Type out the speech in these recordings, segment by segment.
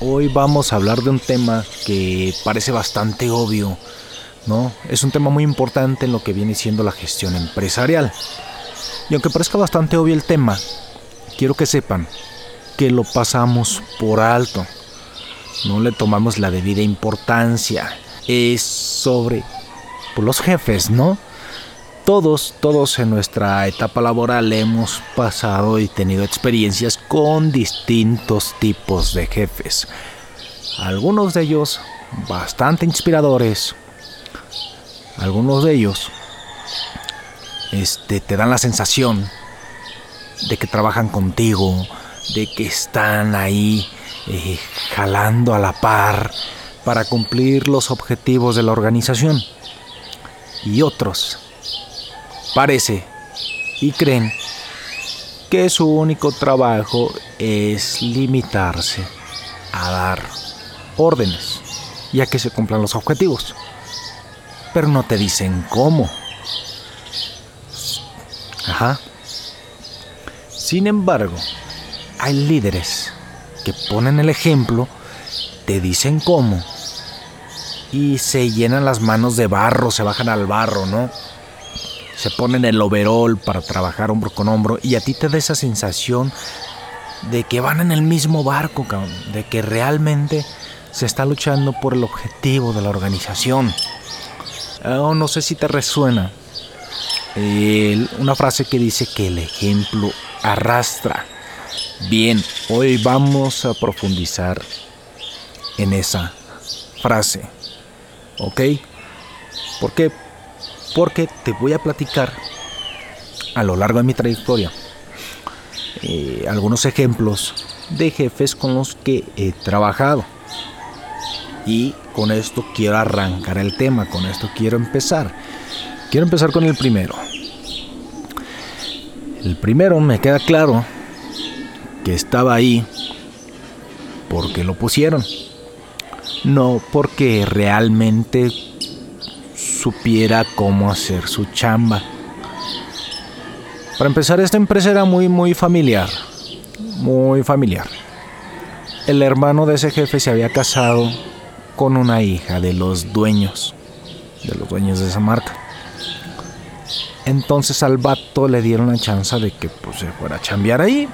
Hoy vamos a hablar de un tema que parece bastante obvio, ¿no? Es un tema muy importante en lo que viene siendo la gestión empresarial. Y aunque parezca bastante obvio el tema, quiero que sepan que lo pasamos por alto. No le tomamos la debida importancia. Es sobre los jefes, ¿no? Todos, todos en nuestra etapa laboral hemos pasado y tenido experiencias con distintos tipos de jefes. Algunos de ellos bastante inspiradores. Algunos de ellos este, te dan la sensación de que trabajan contigo, de que están ahí eh, jalando a la par para cumplir los objetivos de la organización. Y otros parece y creen que su único trabajo es limitarse a dar órdenes ya que se cumplan los objetivos. Pero no te dicen cómo. Ajá. Sin embargo, hay líderes que ponen el ejemplo, te dicen cómo y se llenan las manos de barro, se bajan al barro, ¿no? Se ponen el overall para trabajar hombro con hombro y a ti te da esa sensación de que van en el mismo barco, de que realmente se está luchando por el objetivo de la organización. Oh, no sé si te resuena una frase que dice que el ejemplo arrastra. Bien, hoy vamos a profundizar en esa frase. ¿Ok? ¿Por qué? Porque te voy a platicar a lo largo de mi trayectoria eh, algunos ejemplos de jefes con los que he trabajado. Y con esto quiero arrancar el tema, con esto quiero empezar. Quiero empezar con el primero. El primero me queda claro que estaba ahí porque lo pusieron. No porque realmente supiera cómo hacer su chamba. Para empezar, esta empresa era muy, muy familiar. Muy familiar. El hermano de ese jefe se había casado con una hija de los dueños, de los dueños de esa marca. Entonces al vato le dieron la chance de que pues, se fuera a chambear ahí.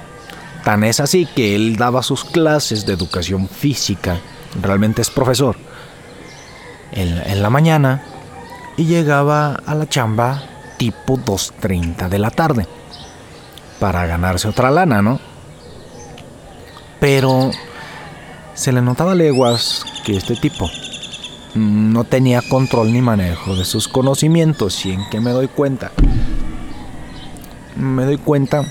Tan es así que él daba sus clases de educación física, realmente es profesor, en, en la mañana y llegaba a la chamba tipo 2.30 de la tarde para ganarse otra lana, ¿no? Pero se le notaba leguas que este tipo no tenía control ni manejo de sus conocimientos y en que me doy cuenta. Me doy cuenta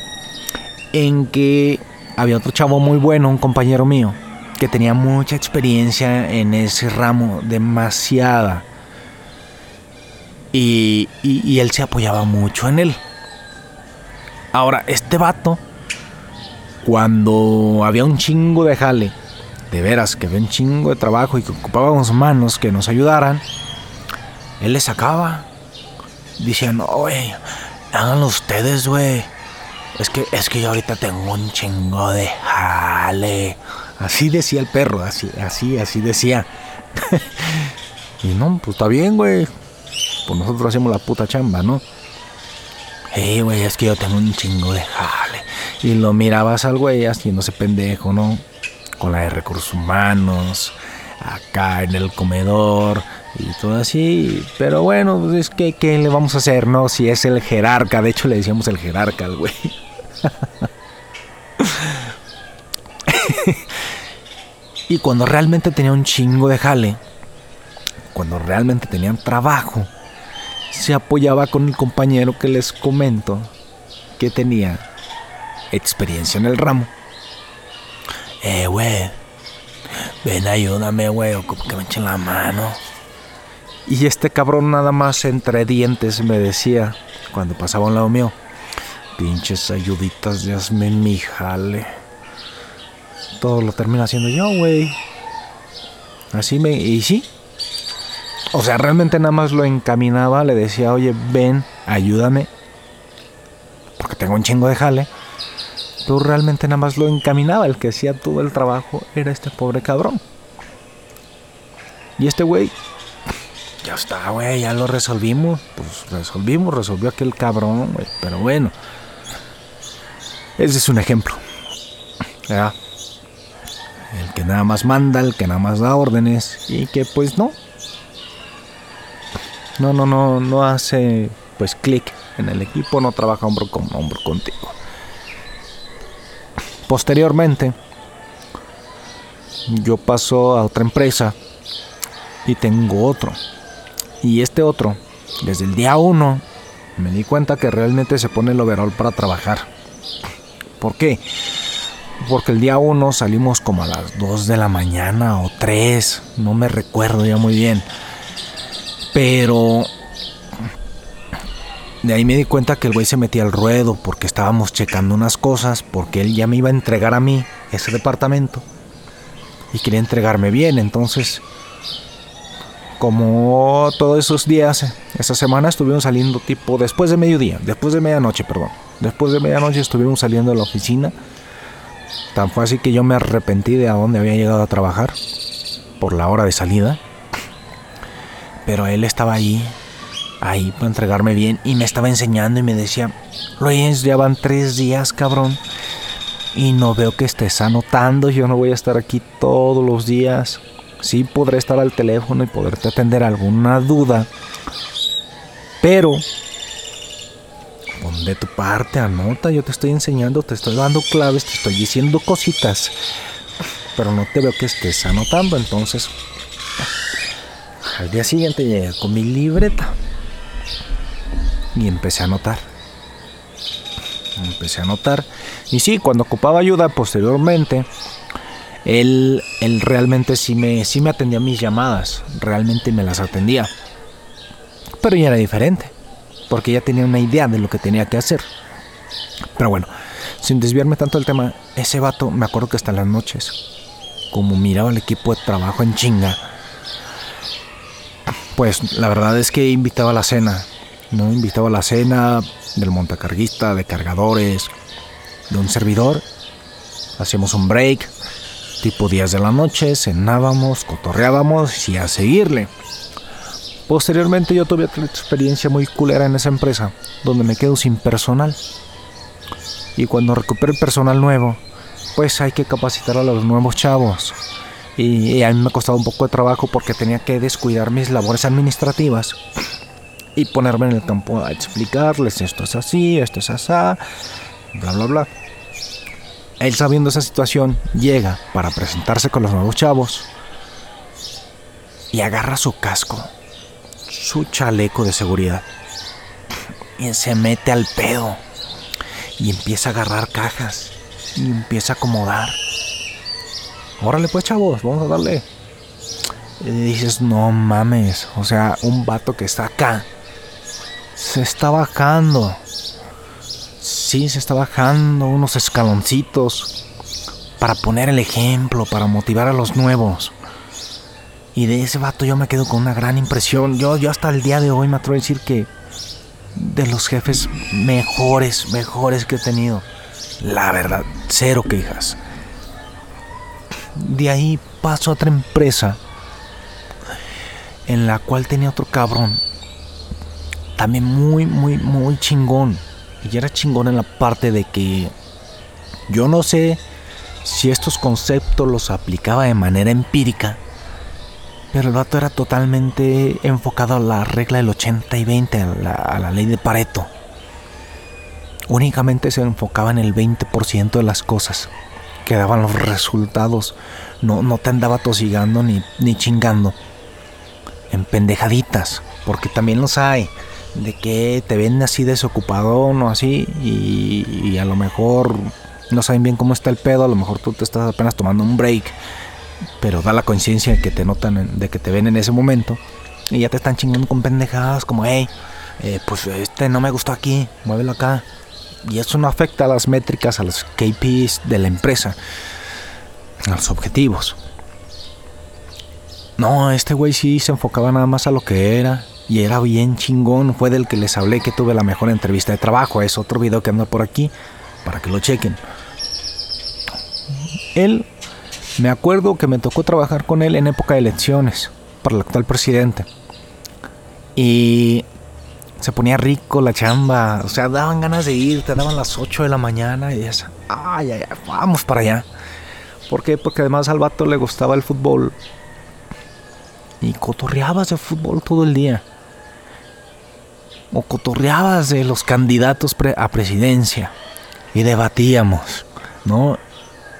en que había otro chavo muy bueno, un compañero mío, que tenía mucha experiencia en ese ramo, demasiada y, él se apoyaba mucho en él. Ahora, este vato, cuando había un chingo de jale, de veras que había un chingo de trabajo y que ocupábamos manos que nos ayudaran, él le sacaba. Diciendo, güey, háganlo ustedes, güey. Es que, es que yo ahorita tengo un chingo de jale. Así decía el perro, así, así, así decía. y no, pues está bien, güey pues nosotros hacemos la puta chamba, ¿no? Eh, güey, es que yo tengo un chingo de jale. Y lo mirabas al güey haciéndose pendejo, ¿no? Con la de recursos humanos, acá en el comedor y todo así. Pero bueno, pues es que, ¿qué le vamos a hacer, no? Si es el jerarca, de hecho le decíamos el jerarca al güey. y cuando realmente tenía un chingo de jale, cuando realmente tenían trabajo, se apoyaba con el compañero que les comento que tenía experiencia en el ramo. Eh, güey, ven, ayúdame, güey, que me echen la mano. Y este cabrón nada más entre dientes me decía, cuando pasaba a un lado mío, pinches ayuditas, de hazme mi jale. Todo lo termina haciendo yo, güey. Así me... Y sí, o sea, realmente nada más lo encaminaba, le decía, oye, ven, ayúdame, porque tengo un chingo de jale. Pero realmente nada más lo encaminaba. El que hacía todo el trabajo era este pobre cabrón. Y este güey, ya está, güey, ya lo resolvimos. Pues resolvimos, resolvió aquel cabrón, güey. Pero bueno, ese es un ejemplo. El que nada más manda, el que nada más da órdenes y que pues no. No, no, no, no hace pues clic en el equipo, no trabaja hombro con hombro contigo. Posteriormente, yo paso a otra empresa y tengo otro. Y este otro, desde el día uno, me di cuenta que realmente se pone el overall para trabajar. ¿Por qué? Porque el día uno salimos como a las 2 de la mañana o 3, no me recuerdo ya muy bien. Pero de ahí me di cuenta que el güey se metía al ruedo porque estábamos checando unas cosas, porque él ya me iba a entregar a mí ese departamento y quería entregarme bien. Entonces, como todos esos días, esa semana estuvimos saliendo tipo después de mediodía, después de medianoche, perdón. Después de medianoche estuvimos saliendo de la oficina Tan fue así que yo me arrepentí de a dónde había llegado a trabajar por la hora de salida. Pero él estaba ahí, ahí para entregarme bien y me estaba enseñando y me decía, Luis, ya van tres días, cabrón. Y no veo que estés anotando, yo no voy a estar aquí todos los días. Sí podré estar al teléfono y poderte atender alguna duda. Pero de tu parte, anota, yo te estoy enseñando, te estoy dando claves, te estoy diciendo cositas, pero no te veo que estés anotando, entonces al día siguiente llegué con mi libreta y empecé a anotar. Empecé a anotar. Y sí, cuando ocupaba ayuda posteriormente, él, él realmente sí me, sí me atendía mis llamadas, realmente me las atendía. Pero ya era diferente porque ya tenía una idea de lo que tenía que hacer. Pero bueno, sin desviarme tanto del tema, ese vato me acuerdo que hasta las noches, como miraba el equipo de trabajo en chinga, pues la verdad es que invitaba a la cena, ¿no? Invitaba a la cena del montacarguista, de cargadores, de un servidor. Hacíamos un break, tipo días de la noche, cenábamos, cotorreábamos y a seguirle. Posteriormente yo tuve otra experiencia muy culera en esa empresa, donde me quedo sin personal. Y cuando recupero el personal nuevo, pues hay que capacitar a los nuevos chavos. Y, a mí me costaba un poco de trabajo porque tenía que descuidar mis labores administrativas y ponerme en el campo a explicarles esto es así, esto es así, bla bla bla. Él sabiendo esa situación llega para presentarse con los nuevos chavos y agarra su casco su chaleco de seguridad y se mete al pedo y empieza a agarrar cajas y empieza a acomodar. Órale pues chavos, vamos a darle. Y dices, no mames, o sea, un vato que está acá se está bajando. Sí, se está bajando unos escaloncitos para poner el ejemplo, para motivar a los nuevos. Y de ese vato yo me quedo con una gran impresión. Yo, yo hasta el día de hoy me atrevo a decir que de los jefes mejores, mejores que he tenido. La verdad, cero quejas. De ahí paso a otra empresa en la cual tenía otro cabrón. También muy, muy, muy chingón. Y era chingón en la parte de que yo no sé si estos conceptos los aplicaba de manera empírica pero el vato era totalmente enfocado a la regla del 80 y 20, a la, ley de Pareto. Únicamente se enfocaba en el 20% de las cosas que daban los resultados. No, no te andaba tosigando ni, ni chingando. En pendejaditas, porque también los hay. De que te ven así desocupado o así y, a lo mejor no saben bien cómo está el pedo. A lo mejor tú te estás apenas tomando un break pero da la conciencia de que te notan, de que te ven en ese momento y ya te están chingando con pendejadas como, hey, eh, pues este no me gustó aquí, muévelo acá. Y eso no afecta a las métricas, a los KPIs de la empresa, a los objetivos. No, este güey sí se enfocaba nada más a lo que era y era bien chingón. Fue del que les hablé que tuve la mejor entrevista de trabajo. Es otro video que anda por aquí para que lo chequen. Él, me acuerdo que me tocó trabajar con él en época de elecciones para el actual presidente. Y se ponía rico la chamba, o sea, daban ganas de ir, te daban las 8 de la mañana y es, ay, ay, ay, vamos para allá. ¿Por qué? Porque además al vato le gustaba el fútbol y cotorreabas de fútbol todo el día. O cotorreabas de los candidatos a presidencia y debatíamos, ¿no?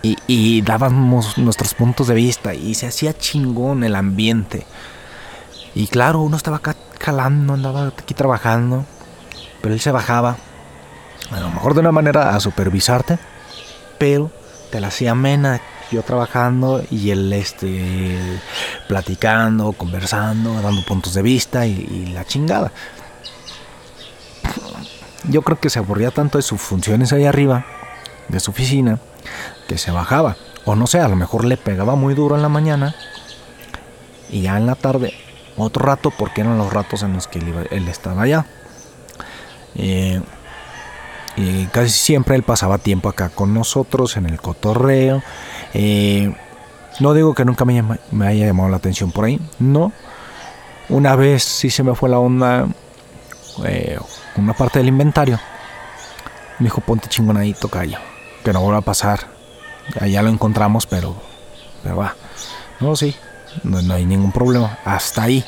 Y, y dábamos nuestros puntos de vista y se hacía chingón el ambiente. Y claro, uno estaba acá jalando, andaba aquí trabajando, pero él se bajaba, a lo mejor de una manera a supervisarte, pero te la hacía amena, yo trabajando y él este, platicando, conversando, dando puntos de vista y, y la chingada. Yo creo que se aburría tanto de sus funciones ahí arriba, de su oficina, que se bajaba. O no sé, a lo mejor le pegaba muy duro en la mañana y ya en la tarde otro rato porque eran los ratos en los que él, estaba allá. Eh, y casi siempre él pasaba tiempo acá con nosotros en el cotorreo. Eh, no digo que nunca me, haya llamado la atención por ahí, no. Una vez sí se me fue la onda, eh, una parte del inventario. Me dijo, ponte chingonadito, calla, que no vuelva a pasar. Ya, lo encontramos, pero, pero va. No, sí, no, hay ningún problema. Hasta ahí.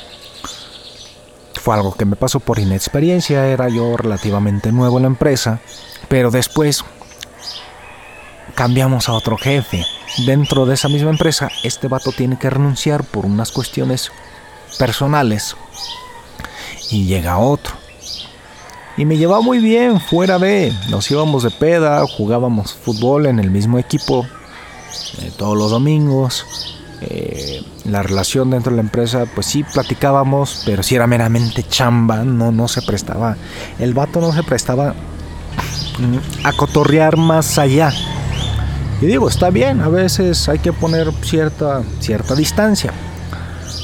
Fue algo que me pasó por inexperiencia, era yo relativamente nuevo en la empresa, pero después cambiamos a otro jefe. Dentro de esa misma empresa, este vato tiene que renunciar por unas cuestiones personales y llega otro. Y me llevaba muy bien fuera de, nos íbamos de peda, jugábamos fútbol en el mismo equipo eh, todos los domingos, eh, la relación dentro de la empresa, pues sí platicábamos, pero si era meramente chamba, no, no se prestaba. El vato no se prestaba a cotorrear más allá. Y digo, está bien, a veces hay que poner cierta, cierta distancia.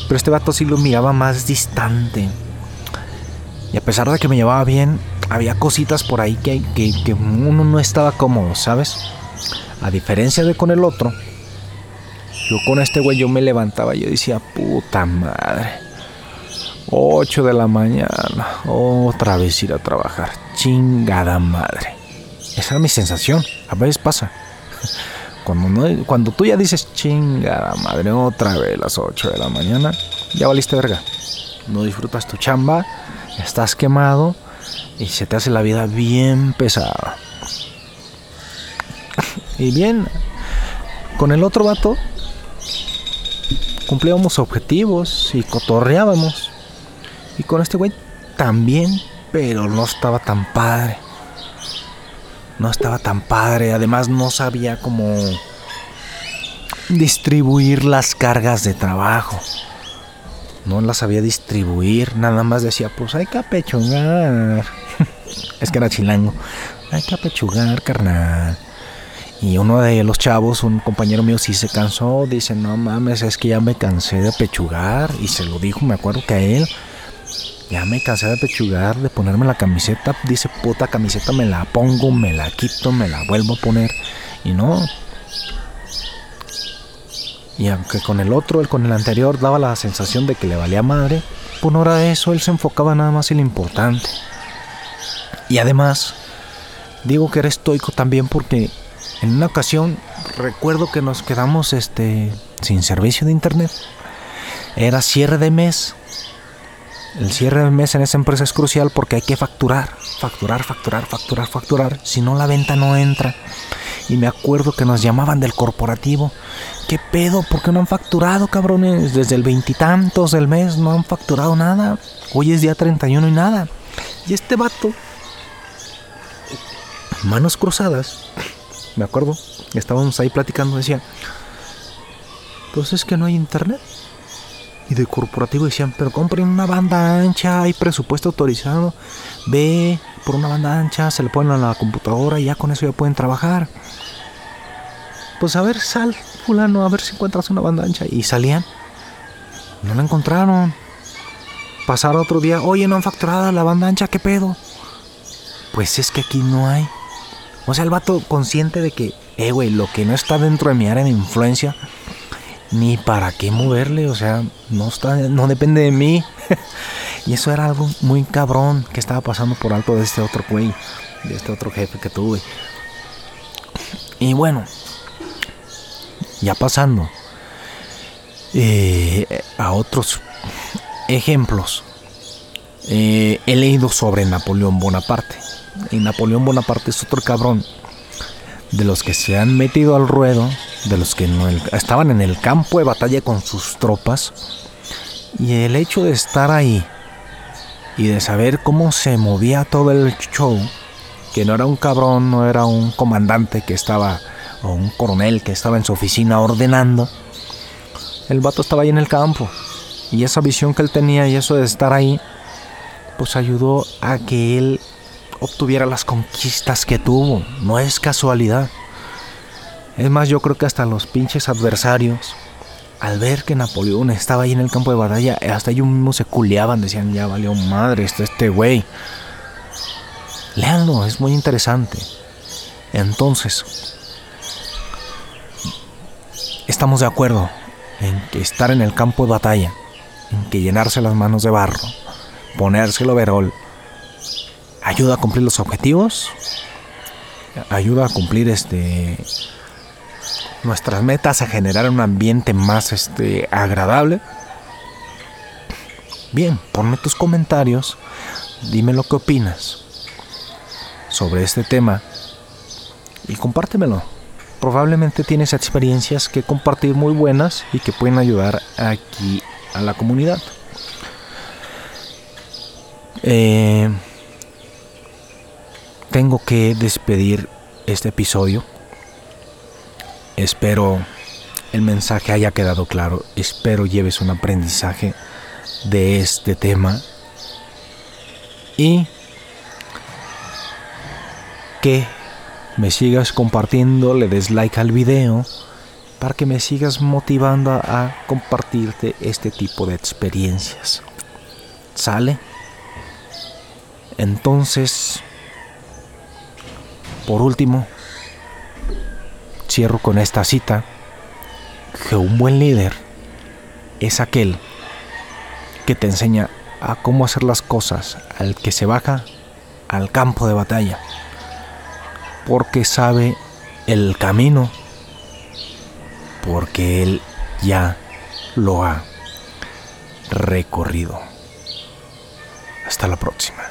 Pero este vato sí lo miraba más distante. Y a pesar de que me llevaba bien, había cositas por ahí que, que, que uno no estaba cómodo, ¿sabes? A diferencia de con el otro, con este güey yo me levantaba yo decía, puta madre. 8 de la mañana, otra vez ir a trabajar. Chingada madre. Esa era mi sensación. A veces pasa. Cuando, cuando tú ya dices chingada madre, otra vez las 8 de la mañana, ya valiste verga. No disfrutas tu chamba, estás quemado y se te hace la vida bien pesada. Y bien, con el otro vato cumplíamos objetivos y cotorreábamos. Y con este güey también, pero no estaba tan padre. No estaba tan padre, además no sabía cómo distribuir las cargas de trabajo. No las sabía distribuir, nada más decía, pues hay que apechugar. es que era chilango. Hay que apechugar, carnal. Y uno de los chavos, un compañero mío, sí se cansó. Dice, no mames, es que ya me cansé de pechugar. Y se lo dijo, me acuerdo que a él. Ya me cansé de pechugar, de ponerme la camiseta. Dice, puta camiseta, me la pongo, me la quito, me la vuelvo a poner. Y no. Y aunque con el otro, el con el anterior, daba la sensación de que le valía madre, por hora de eso él se enfocaba nada más en lo importante. Y además, digo que era estoico también porque en una ocasión recuerdo que nos quedamos este, sin servicio de internet. Era cierre de mes. El cierre de mes en esa empresa es crucial porque hay que facturar, facturar, facturar, facturar, facturar. Si no, la venta no entra. Y me acuerdo que nos llamaban del corporativo. ¿Qué pedo? ¿Por qué no han facturado, cabrones? Desde el veintitantos del mes no han facturado nada. Hoy es día 31 y nada. Y este vato, manos cruzadas, me acuerdo, estábamos ahí platicando, decía, pues es que no hay internet. Y de corporativo decían, pero compren una banda ancha, hay presupuesto autorizado, ve por una banda ancha, se le ponen a la computadora y ya con eso ya pueden trabajar. Pues a ver, sal, fulano, a ver si encuentras una banda ancha. Y salían, no la encontraron. Pasar otro día, oye, no han facturado la banda ancha, ¿qué pedo? Pues es que aquí no hay. O sea, el vato consciente de que eh, güey, lo que no está dentro de mi área de influencia, ni para qué moverle, o sea, no, está, no depende de mí. y eso era algo muy cabrón que estaba pasando por alto de este otro güey, de este otro jefe que tuve. Y bueno, ya pasando eh, a otros ejemplos, eh, he leído sobre Napoleón Bonaparte. Y Napoleón Bonaparte es otro cabrón de los que se han metido al ruedo, de los que no, estaban en el campo de batalla con sus tropas. Y el hecho de estar ahí y de saber cómo se movía todo el show, que no era un cabrón, no era un comandante que estaba, o un coronel que estaba en su oficina ordenando, el vato estaba ahí en el campo. Y esa visión que él tenía y eso de estar ahí, pues ayudó a que él obtuviera las conquistas que tuvo. No es casualidad. Es más, yo creo que hasta los pinches adversarios, al ver que Napoleón estaba ahí en el campo de batalla, hasta ellos mismos se culeaban, decían, ya valió madre, este, este güey. Leanlo, es muy interesante. Entonces, estamos de acuerdo en que estar en el campo de batalla, en que llenarse las manos de barro, ponerse el overol, ayuda a cumplir los objetivos, ayuda a cumplir este nuestras metas, a generar un ambiente más este agradable. Bien, ponme tus comentarios, dime lo que opinas sobre este tema y compártemelo. Probablemente tienes experiencias que compartir muy buenas y que pueden ayudar aquí a la comunidad. Eh, tengo que despedir este episodio. Espero el mensaje haya quedado claro. Espero lleves un aprendizaje de este tema. Y que me sigas compartiendo, le des like al video para que me sigas motivando a compartirte este tipo de experiencias. ¿Sale? Entonces, por último, cierro con esta cita, que un buen líder es aquel que te enseña a cómo hacer las cosas al que se baja al campo de batalla, porque sabe el camino, porque él ya lo ha recorrido. Hasta la próxima.